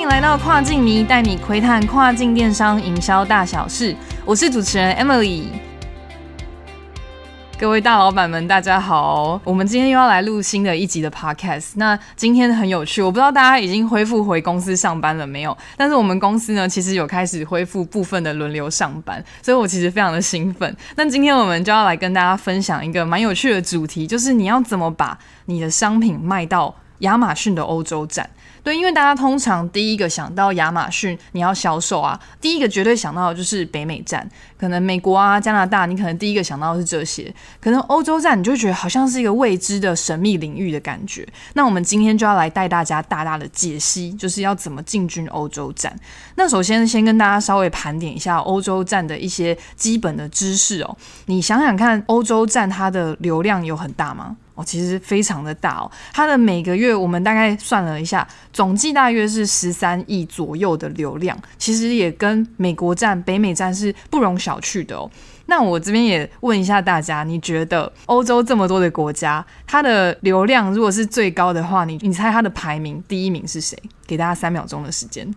欢迎来到跨境迷，带你窥探跨境电商营销大小事。我是主持人 Emily。各位大老板们，大家好！我们今天又要来录新的一集的 Podcast。那今天很有趣，我不知道大家已经恢复回公司上班了没有？但是我们公司呢，其实有开始恢复部分的轮流上班，所以我其实非常的兴奋。那今天我们就要来跟大家分享一个蛮有趣的主题，就是你要怎么把你的商品卖到亚马逊的欧洲站。对，因为大家通常第一个想到亚马逊，你要销售啊，第一个绝对想到的就是北美站，可能美国啊、加拿大，你可能第一个想到的是这些，可能欧洲站你就觉得好像是一个未知的神秘领域的感觉。那我们今天就要来带大家大大的解析，就是要怎么进军欧洲站。那首先先跟大家稍微盘点一下欧洲站的一些基本的知识哦。你想想看，欧洲站它的流量有很大吗？其实非常的大哦，它的每个月我们大概算了一下，总计大约是十三亿左右的流量，其实也跟美国站、北美站是不容小觑的哦。那我这边也问一下大家，你觉得欧洲这么多的国家，它的流量如果是最高的话，你你猜它的排名第一名是谁？给大家三秒钟的时间。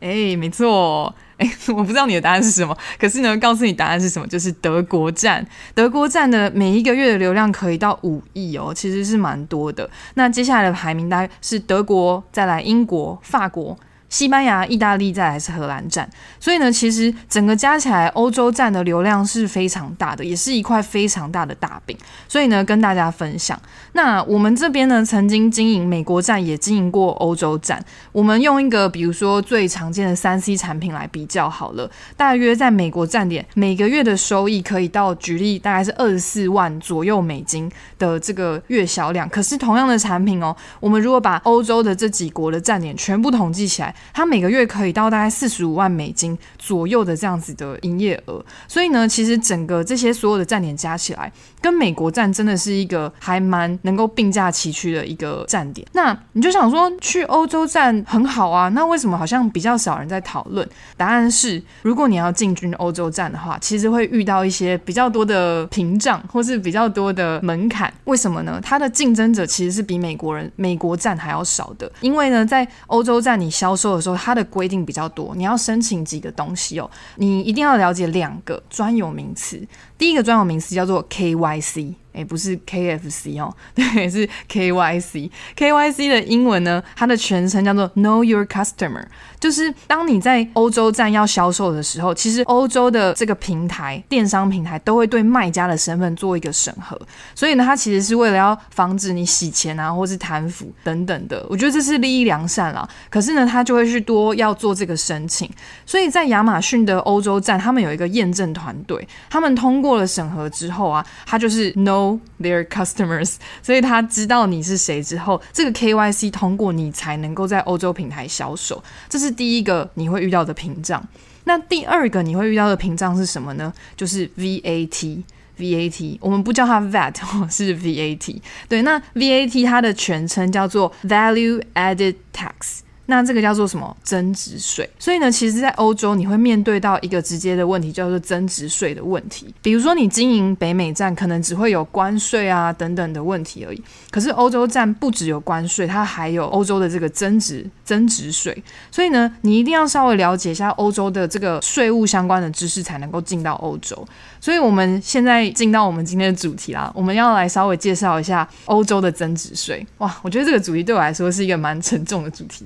哎，没错。哎，我不知道你的答案是什么，可是呢，告诉你答案是什么，就是德国站。德国站的每一个月的流量可以到五亿哦，其实是蛮多的。那接下来的排名大概是德国，再来英国、法国。西班牙、意大利再来是荷兰站，所以呢，其实整个加起来，欧洲站的流量是非常大的，也是一块非常大的大饼。所以呢，跟大家分享。那我们这边呢，曾经经营美国站，也经营过欧洲站。我们用一个比如说最常见的三 C 产品来比较好了，大约在美国站点每个月的收益可以到，举例大概是二十四万左右美金的这个月销量。可是同样的产品哦，我们如果把欧洲的这几国的站点全部统计起来，它每个月可以到大概四十五万美金左右的这样子的营业额，所以呢，其实整个这些所有的站点加起来，跟美国站真的是一个还蛮能够并驾齐驱的一个站点。那你就想说去欧洲站很好啊，那为什么好像比较少人在讨论？答案是，如果你要进军欧洲站的话，其实会遇到一些比较多的屏障，或是比较多的门槛。为什么呢？它的竞争者其实是比美国人美国站还要少的，因为呢，在欧洲站你销售的时候。它的规定比较多，你要申请几个东西哦，你一定要了解两个专有名词。第一个专有名词叫做 KYC。也不是 KFC 哦，对，是 KYC。KYC 的英文呢，它的全称叫做 Know Your Customer，就是当你在欧洲站要销售的时候，其实欧洲的这个平台、电商平台都会对卖家的身份做一个审核，所以呢，它其实是为了要防止你洗钱啊，或是贪腐等等的。我觉得这是利益良善啦，可是呢，他就会去多要做这个申请。所以在亚马逊的欧洲站，他们有一个验证团队，他们通过了审核之后啊，他就是 Know Their customers，所以他知道你是谁之后，这个 KYC 通过你才能够在欧洲平台销售，这是第一个你会遇到的屏障。那第二个你会遇到的屏障是什么呢？就是 VAT，VAT，我们不叫它 VAT，是 VAT。对，那 VAT 它的全称叫做 Value Added Tax。那这个叫做什么增值税？所以呢，其实，在欧洲你会面对到一个直接的问题，叫做增值税的问题。比如说，你经营北美站，可能只会有关税啊等等的问题而已。可是欧洲站不只有关税，它还有欧洲的这个增值增值税。所以呢，你一定要稍微了解一下欧洲的这个税务相关的知识，才能够进到欧洲。所以我们现在进到我们今天的主题啦，我们要来稍微介绍一下欧洲的增值税。哇，我觉得这个主题对我来说是一个蛮沉重的主题。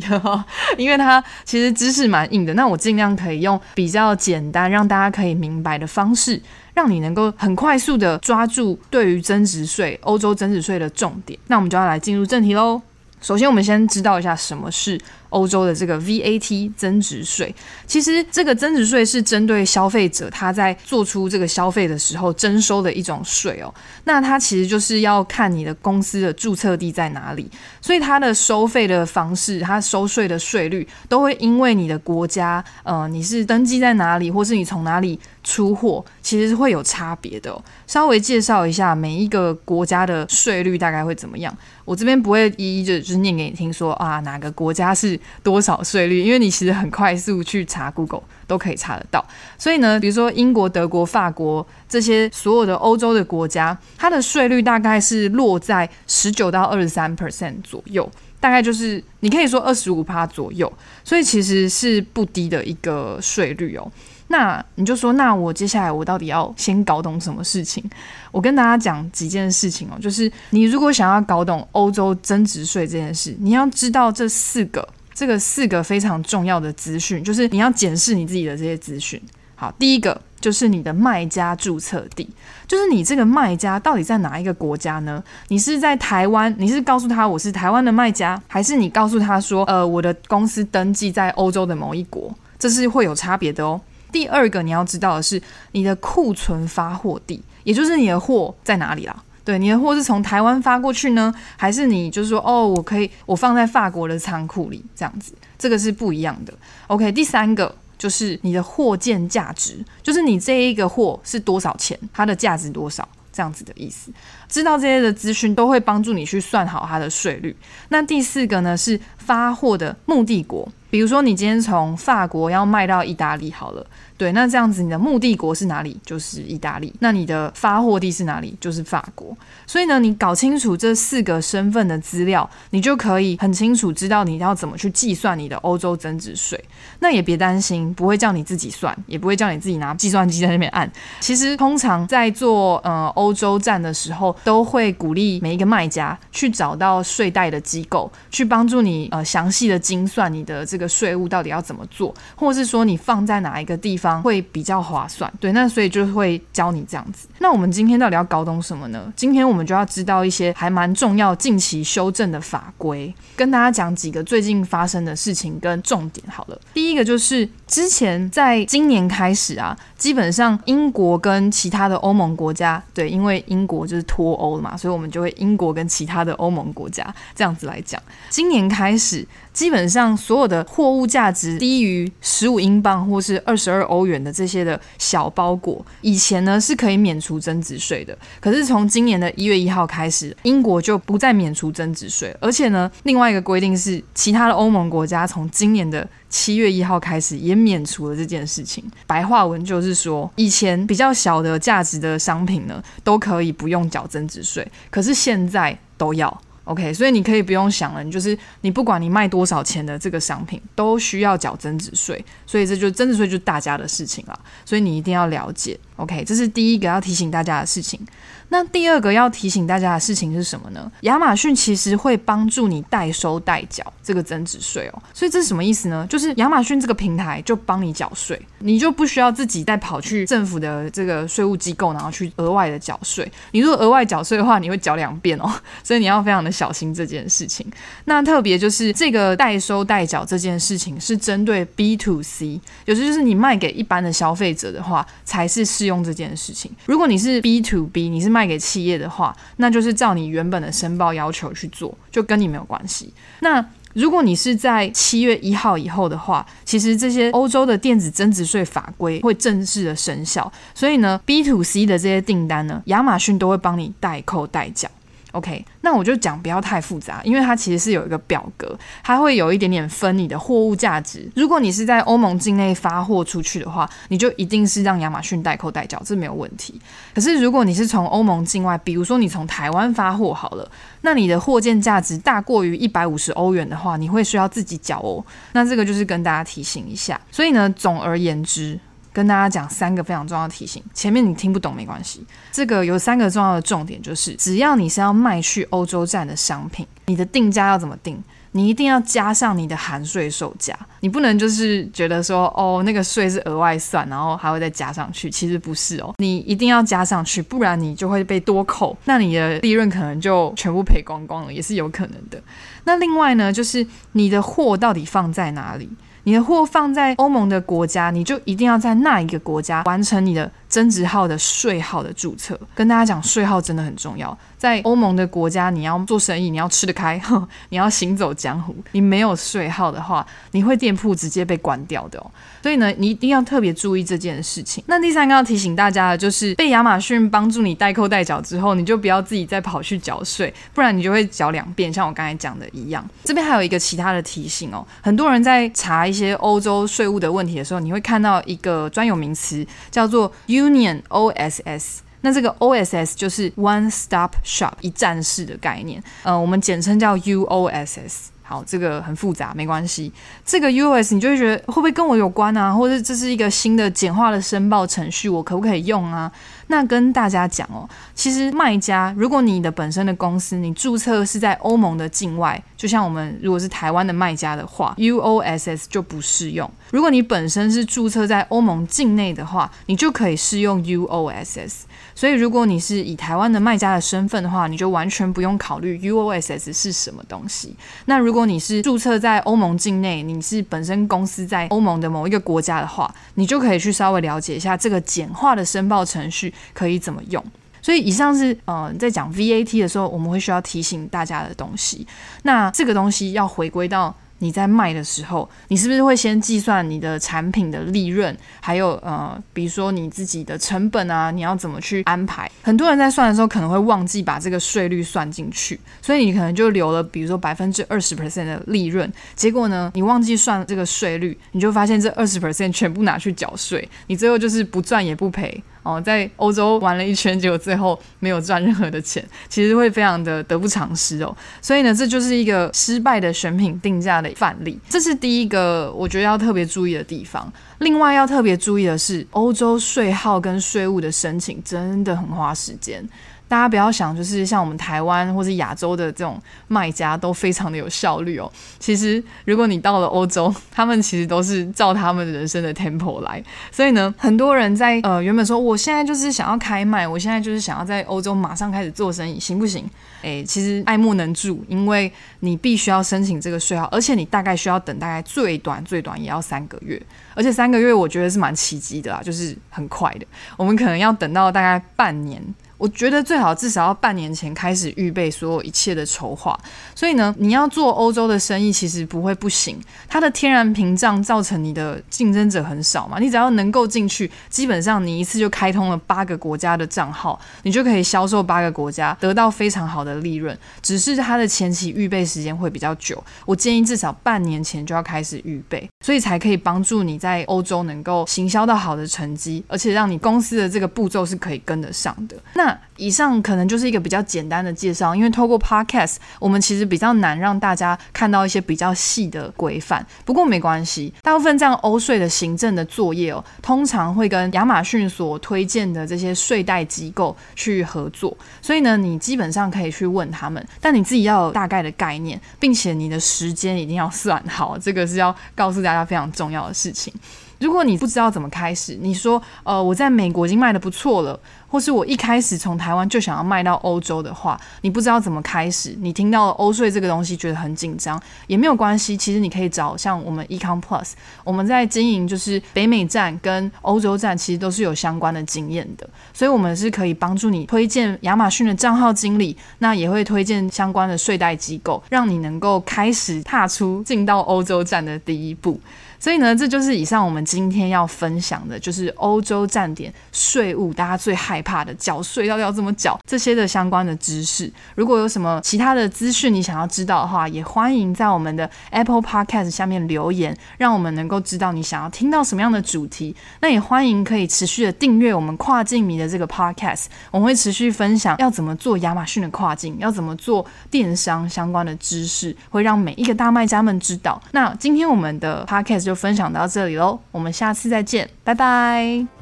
因为它其实知识蛮硬的，那我尽量可以用比较简单、让大家可以明白的方式，让你能够很快速的抓住对于增值税、欧洲增值税的重点。那我们就要来进入正题喽。首先，我们先知道一下什么是。欧洲的这个 VAT 增值税，其实这个增值税是针对消费者他在做出这个消费的时候征收的一种税哦。那它其实就是要看你的公司的注册地在哪里，所以它的收费的方式，它收税的税率都会因为你的国家，呃，你是登记在哪里，或是你从哪里出货，其实是会有差别的。稍微介绍一下每一个国家的税率大概会怎么样。我这边不会一一就就是念给你听，说啊哪个国家是。多少税率？因为你其实很快速去查 Google 都可以查得到。所以呢，比如说英国、德国、法国这些所有的欧洲的国家，它的税率大概是落在十九到二十三 percent 左右。大概就是你可以说二十五趴左右，所以其实是不低的一个税率哦。那你就说，那我接下来我到底要先搞懂什么事情？我跟大家讲几件事情哦，就是你如果想要搞懂欧洲增值税这件事，你要知道这四个这个四个非常重要的资讯，就是你要检视你自己的这些资讯。好，第一个就是你的卖家注册地，就是你这个卖家到底在哪一个国家呢？你是在台湾，你是告诉他我是台湾的卖家，还是你告诉他说，呃，我的公司登记在欧洲的某一国？这是会有差别的哦。第二个你要知道的是你的库存发货地，也就是你的货在哪里啦？对，你的货是从台湾发过去呢，还是你就是说哦，我可以我放在法国的仓库里这样子？这个是不一样的。OK，第三个就是你的货件价值，就是你这一个货是多少钱，它的价值多少这样子的意思。知道这些的资讯都会帮助你去算好它的税率。那第四个呢是发货的目的国。比如说，你今天从法国要卖到意大利，好了，对，那这样子你的目的国是哪里？就是意大利。那你的发货地是哪里？就是法国。所以呢，你搞清楚这四个身份的资料，你就可以很清楚知道你要怎么去计算你的欧洲增值税。那也别担心，不会叫你自己算，也不会叫你自己拿计算机在那边按。其实通常在做呃欧洲站的时候，都会鼓励每一个卖家去找到税贷的机构，去帮助你呃详细的精算你的这个。税务到底要怎么做，或是说你放在哪一个地方会比较划算？对，那所以就会教你这样子。那我们今天到底要搞懂什么呢？今天我们就要知道一些还蛮重要、近期修正的法规，跟大家讲几个最近发生的事情跟重点。好了，第一个就是之前在今年开始啊，基本上英国跟其他的欧盟国家，对，因为英国就是脱欧了嘛，所以我们就会英国跟其他的欧盟国家这样子来讲。今年开始。基本上所有的货物价值低于十五英镑或是二十二欧元的这些的小包裹，以前呢是可以免除增值税的。可是从今年的一月一号开始，英国就不再免除增值税，而且呢，另外一个规定是，其他的欧盟国家从今年的七月一号开始也免除了这件事情。白话文就是说，以前比较小的价值的商品呢，都可以不用缴增值税，可是现在都要。OK，所以你可以不用想了，你就是你不管你卖多少钱的这个商品，都需要缴增值税，所以这就增值税就是大家的事情了，所以你一定要了解。OK，这是第一个要提醒大家的事情。那第二个要提醒大家的事情是什么呢？亚马逊其实会帮助你代收代缴这个增值税哦。所以这是什么意思呢？就是亚马逊这个平台就帮你缴税，你就不需要自己再跑去政府的这个税务机构，然后去额外的缴税。你如果额外缴税的话，你会缴两遍哦。所以你要非常的小心这件事情。那特别就是这个代收代缴这件事情是针对 B to C，有时就是你卖给一般的消费者的话，才是适用这件事情。如果你是 B to B，你是卖给企业的话，那就是照你原本的申报要求去做，就跟你没有关系。那如果你是在七月一号以后的话，其实这些欧洲的电子增值税法规会正式的生效，所以呢，B to C 的这些订单呢，亚马逊都会帮你代扣代缴。OK，那我就讲不要太复杂，因为它其实是有一个表格，它会有一点点分你的货物价值。如果你是在欧盟境内发货出去的话，你就一定是让亚马逊代扣代缴，这没有问题。可是如果你是从欧盟境外，比如说你从台湾发货好了，那你的货件价值大过于一百五十欧元的话，你会需要自己缴哦。那这个就是跟大家提醒一下。所以呢，总而言之。跟大家讲三个非常重要的提醒，前面你听不懂没关系。这个有三个重要的重点，就是只要你是要卖去欧洲站的商品，你的定价要怎么定？你一定要加上你的含税售价，你不能就是觉得说哦那个税是额外算，然后还会再加上去，其实不是哦，你一定要加上去，不然你就会被多扣，那你的利润可能就全部赔光光了，也是有可能的。那另外呢，就是你的货到底放在哪里？你的货放在欧盟的国家，你就一定要在那一个国家完成你的增值号的税号的注册。跟大家讲，税号真的很重要。在欧盟的国家，你要做生意，你要吃得开，你要行走江湖。你没有税号的话，你会店铺直接被关掉的哦。所以呢，你一定要特别注意这件事情。那第三个要提醒大家的就是，被亚马逊帮助你代扣代缴之后，你就不要自己再跑去缴税，不然你就会缴两遍，像我刚才讲的一样。这边还有一个其他的提醒哦，很多人在查一些欧洲税务的问题的时候，你会看到一个专有名词叫做 Union OSS。那这个 OSS 就是 One Stop Shop 一站式的概念，呃，我们简称叫 UOSS。好，这个很复杂，没关系。这个 US 你就会觉得会不会跟我有关啊？或者这是一个新的简化的申报程序，我可不可以用啊？那跟大家讲哦，其实卖家，如果你的本身的公司你注册是在欧盟的境外，就像我们如果是台湾的卖家的话，UOSS 就不适用。如果你本身是注册在欧盟境内的话，你就可以适用 UOSS。所以，如果你是以台湾的卖家的身份的话，你就完全不用考虑 UOSS 是什么东西。那如果你是注册在欧盟境内，你是本身公司在欧盟的某一个国家的话，你就可以去稍微了解一下这个简化的申报程序可以怎么用。所以，以上是呃在讲 VAT 的时候，我们会需要提醒大家的东西。那这个东西要回归到。你在卖的时候，你是不是会先计算你的产品的利润，还有呃，比如说你自己的成本啊，你要怎么去安排？很多人在算的时候可能会忘记把这个税率算进去，所以你可能就留了，比如说百分之二十 percent 的利润，结果呢，你忘记算这个税率，你就发现这二十 percent 全部拿去缴税，你最后就是不赚也不赔。哦，在欧洲玩了一圈，结果最后没有赚任何的钱，其实会非常的得不偿失哦。所以呢，这就是一个失败的选品定价的范例。这是第一个我觉得要特别注意的地方。另外要特别注意的是，欧洲税号跟税务的申请真的很花时间。大家不要想，就是像我们台湾或是亚洲的这种卖家都非常的有效率哦。其实，如果你到了欧洲，他们其实都是照他们人生的 tempo 来。所以呢，很多人在呃原本说我现在就是想要开卖，我现在就是想要在欧洲马上开始做生意，行不行？诶，其实爱莫能助，因为你必须要申请这个税号，而且你大概需要等大概最短最短也要三个月，而且三个月我觉得是蛮奇迹的啦，就是很快的。我们可能要等到大概半年。我觉得最好至少要半年前开始预备所有一切的筹划，所以呢，你要做欧洲的生意其实不会不行。它的天然屏障造成你的竞争者很少嘛，你只要能够进去，基本上你一次就开通了八个国家的账号，你就可以销售八个国家，得到非常好的利润。只是它的前期预备时间会比较久，我建议至少半年前就要开始预备，所以才可以帮助你在欧洲能够行销到好的成绩，而且让你公司的这个步骤是可以跟得上的。那以上可能就是一个比较简单的介绍，因为透过 Podcast，我们其实比较难让大家看到一些比较细的规范。不过没关系，大部分这样欧税的行政的作业哦，通常会跟亚马逊所推荐的这些税贷机构去合作，所以呢，你基本上可以去问他们，但你自己要有大概的概念，并且你的时间一定要算好，这个是要告诉大家非常重要的事情。如果你不知道怎么开始，你说，呃，我在美国已经卖的不错了，或是我一开始从台湾就想要卖到欧洲的话，你不知道怎么开始，你听到欧税这个东西觉得很紧张，也没有关系。其实你可以找像我们 Econ Plus，我们在经营就是北美站跟欧洲站，其实都是有相关的经验的，所以我们是可以帮助你推荐亚马逊的账号经理，那也会推荐相关的税贷机构，让你能够开始踏出进到欧洲站的第一步。所以呢，这就是以上我们今天要分享的，就是欧洲站点税务，大家最害怕的缴税到底要怎么缴这些的相关的知识。如果有什么其他的资讯你想要知道的话，也欢迎在我们的 Apple Podcast 下面留言，让我们能够知道你想要听到什么样的主题。那也欢迎可以持续的订阅我们跨境迷的这个 Podcast，我们会持续分享要怎么做亚马逊的跨境，要怎么做电商相关的知识，会让每一个大卖家们知道。那今天我们的 Podcast 就。分享到这里喽，我们下次再见，拜拜。